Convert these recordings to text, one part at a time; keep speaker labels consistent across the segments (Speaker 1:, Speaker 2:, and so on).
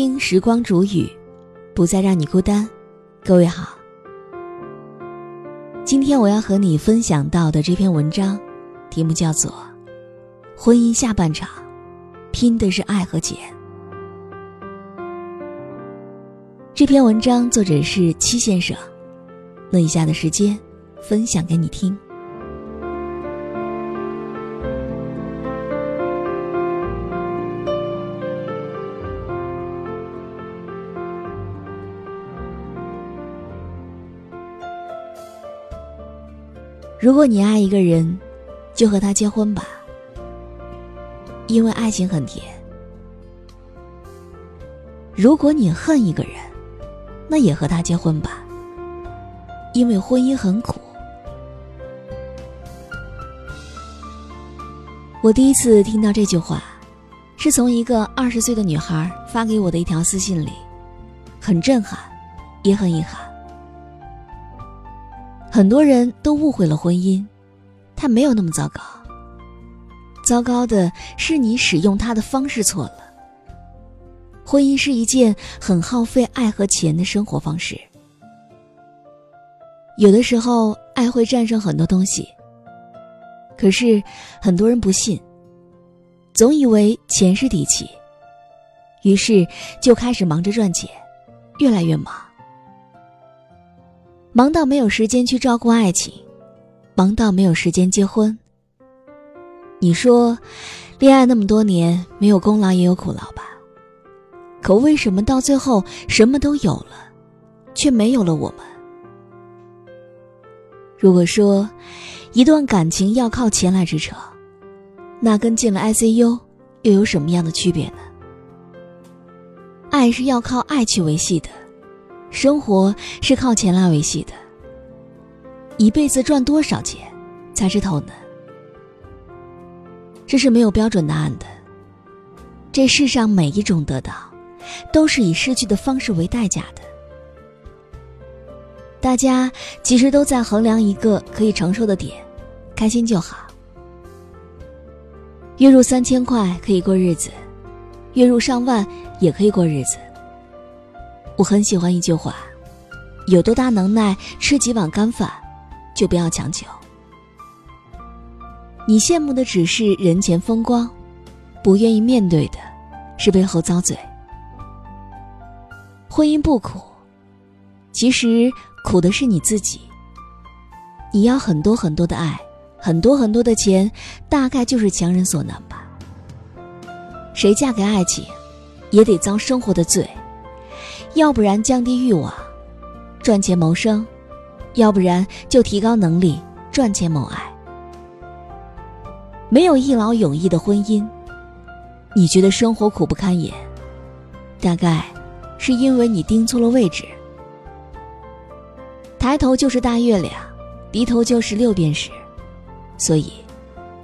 Speaker 1: 听时光煮雨，不再让你孤单。各位好，今天我要和你分享到的这篇文章，题目叫做《婚姻下半场，拼的是爱和钱》。这篇文章作者是七先生，那以下的时间，分享给你听。如果你爱一个人，就和他结婚吧，因为爱情很甜；如果你恨一个人，那也和他结婚吧，因为婚姻很苦。我第一次听到这句话，是从一个二十岁的女孩发给我的一条私信里，很震撼，也很遗憾。很多人都误会了婚姻，它没有那么糟糕。糟糕的是你使用它的方式错了。婚姻是一件很耗费爱和钱的生活方式。有的时候，爱会战胜很多东西。可是，很多人不信，总以为钱是底气，于是就开始忙着赚钱，越来越忙。忙到没有时间去照顾爱情，忙到没有时间结婚。你说，恋爱那么多年，没有功劳也有苦劳吧？可为什么到最后什么都有了，却没有了我们？如果说，一段感情要靠钱来支撑，那跟进了 ICU 又有什么样的区别呢？爱是要靠爱去维系的。生活是靠钱来维系的。一辈子赚多少钱才是头呢？这是没有标准答案的。这世上每一种得到，都是以失去的方式为代价的。大家其实都在衡量一个可以承受的点，开心就好。月入三千块可以过日子，月入上万也可以过日子。我很喜欢一句话：“有多大能耐吃几碗干饭，就不要强求。”你羡慕的只是人前风光，不愿意面对的是背后遭罪。婚姻不苦，其实苦的是你自己。你要很多很多的爱，很多很多的钱，大概就是强人所难吧。谁嫁给爱情，也得遭生活的罪。要不然降低欲望，赚钱谋生；要不然就提高能力，赚钱谋爱。没有一劳永逸的婚姻，你觉得生活苦不堪言，大概是因为你盯错了位置。抬头就是大月亮，低头就是六便士，所以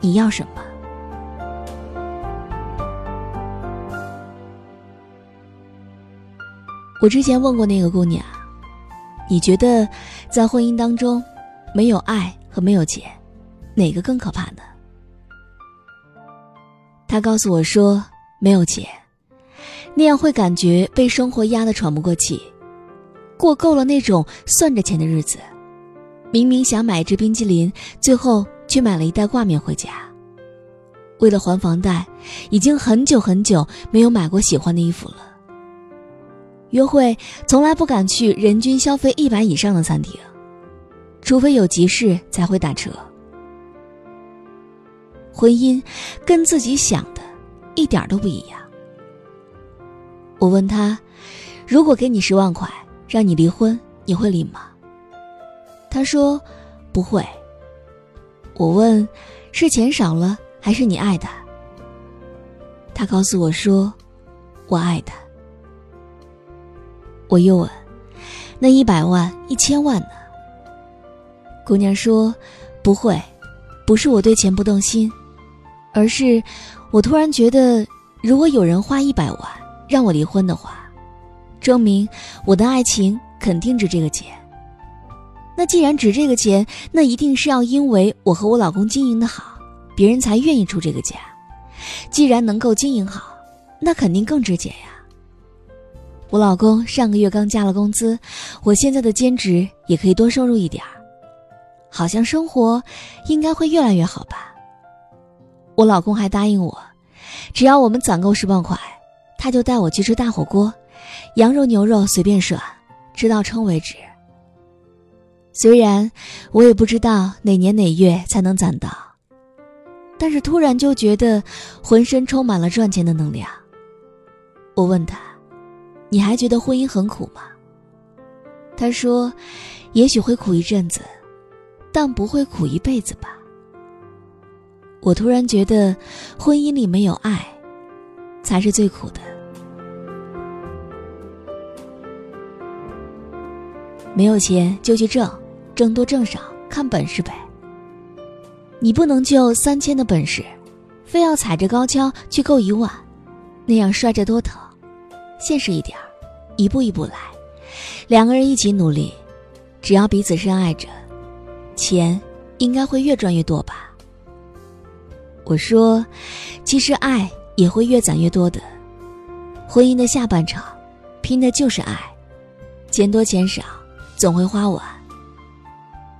Speaker 1: 你要什么？我之前问过那个姑娘：“你觉得在婚姻当中，没有爱和没有钱，哪个更可怕呢？”她告诉我说：“没有钱，那样会感觉被生活压得喘不过气，过够了那种算着钱的日子。明明想买一支冰激凌，最后却买了一袋挂面回家。为了还房贷，已经很久很久没有买过喜欢的衣服了。”约会从来不敢去人均消费一百以上的餐厅，除非有急事才会打车。婚姻跟自己想的一点都不一样。我问他，如果给你十万块让你离婚，你会离吗？他说不会。我问，是钱少了还是你爱他？他告诉我说，我爱他。我又问：“那一百万、一千万呢？”姑娘说：“不会，不是我对钱不动心，而是我突然觉得，如果有人花一百万让我离婚的话，证明我的爱情肯定值这个钱。那既然值这个钱，那一定是要因为我和我老公经营的好，别人才愿意出这个价。既然能够经营好，那肯定更值钱呀。”我老公上个月刚加了工资，我现在的兼职也可以多收入一点儿，好像生活应该会越来越好吧。我老公还答应我，只要我们攒够十万块，他就带我去吃大火锅，羊肉牛肉随便涮，吃到撑为止。虽然我也不知道哪年哪月才能攒到，但是突然就觉得浑身充满了赚钱的能量。我问他。你还觉得婚姻很苦吗？他说：“也许会苦一阵子，但不会苦一辈子吧。”我突然觉得，婚姻里没有爱，才是最苦的。没有钱就去挣，挣多挣少看本事呗。你不能就三千的本事，非要踩着高跷去够一万，那样摔着多疼。现实一点儿一步一步来，两个人一起努力，只要彼此深爱着，钱应该会越赚越多吧。我说，其实爱也会越攒越多的。婚姻的下半场，拼的就是爱，钱多钱少总会花完。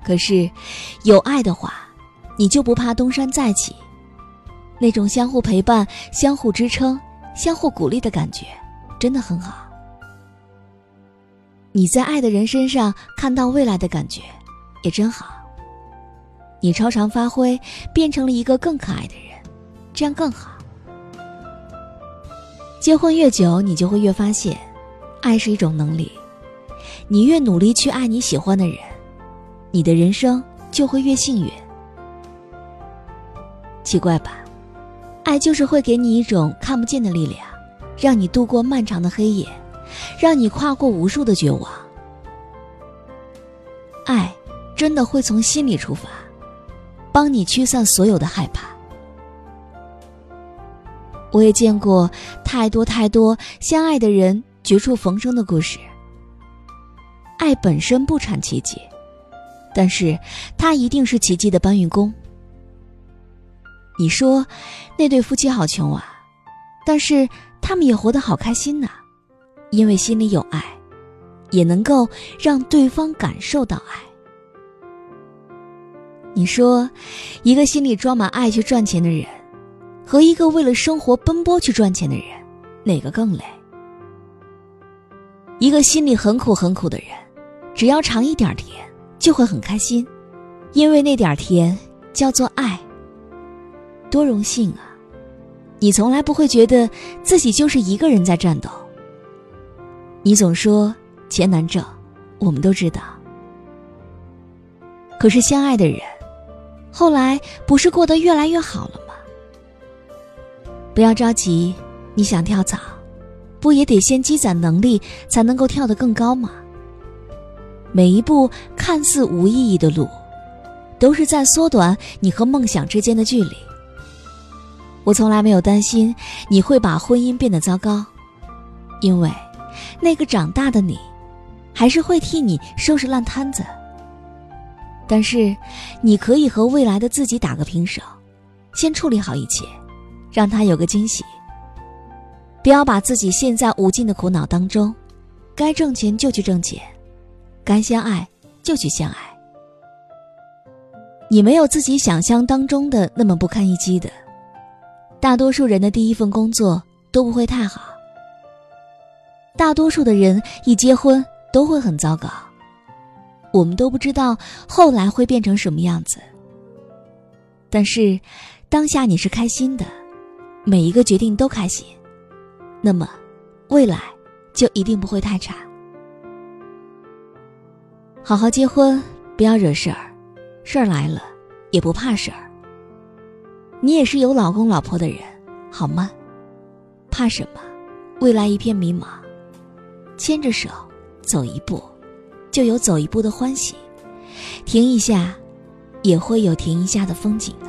Speaker 1: 可是，有爱的话，你就不怕东山再起，那种相互陪伴、相互支撑、相互鼓励的感觉。真的很好。你在爱的人身上看到未来的感觉，也真好。你超常发挥，变成了一个更可爱的人，这样更好。结婚越久，你就会越发现，爱是一种能力。你越努力去爱你喜欢的人，你的人生就会越幸运。奇怪吧？爱就是会给你一种看不见的力量。让你度过漫长的黑夜，让你跨过无数的绝望。爱真的会从心里出发，帮你驱散所有的害怕。我也见过太多太多相爱的人绝处逢生的故事。爱本身不产奇迹，但是它一定是奇迹的搬运工。你说那对夫妻好穷啊，但是。他们也活得好开心呐，因为心里有爱，也能够让对方感受到爱。你说，一个心里装满爱去赚钱的人，和一个为了生活奔波去赚钱的人，哪个更累？一个心里很苦很苦的人，只要尝一点甜，就会很开心，因为那点甜叫做爱。多荣幸啊！你从来不会觉得自己就是一个人在战斗。你总说钱难挣，我们都知道。可是相爱的人，后来不是过得越来越好了吗？不要着急，你想跳槽，不也得先积攒能力，才能够跳得更高吗？每一步看似无意义的路，都是在缩短你和梦想之间的距离。我从来没有担心你会把婚姻变得糟糕，因为那个长大的你，还是会替你收拾烂摊子。但是，你可以和未来的自己打个平手，先处理好一切，让他有个惊喜。不要把自己陷在无尽的苦恼当中，该挣钱就去挣钱，该相爱就去相爱。你没有自己想象当中的那么不堪一击的。大多数人的第一份工作都不会太好，大多数的人一结婚都会很糟糕，我们都不知道后来会变成什么样子。但是，当下你是开心的，每一个决定都开心，那么，未来就一定不会太差。好好结婚，不要惹事儿，事儿来了也不怕事儿。你也是有老公老婆的人，好吗？怕什么？未来一片迷茫，牵着手走一步，就有走一步的欢喜；停一下，也会有停一下的风景呢。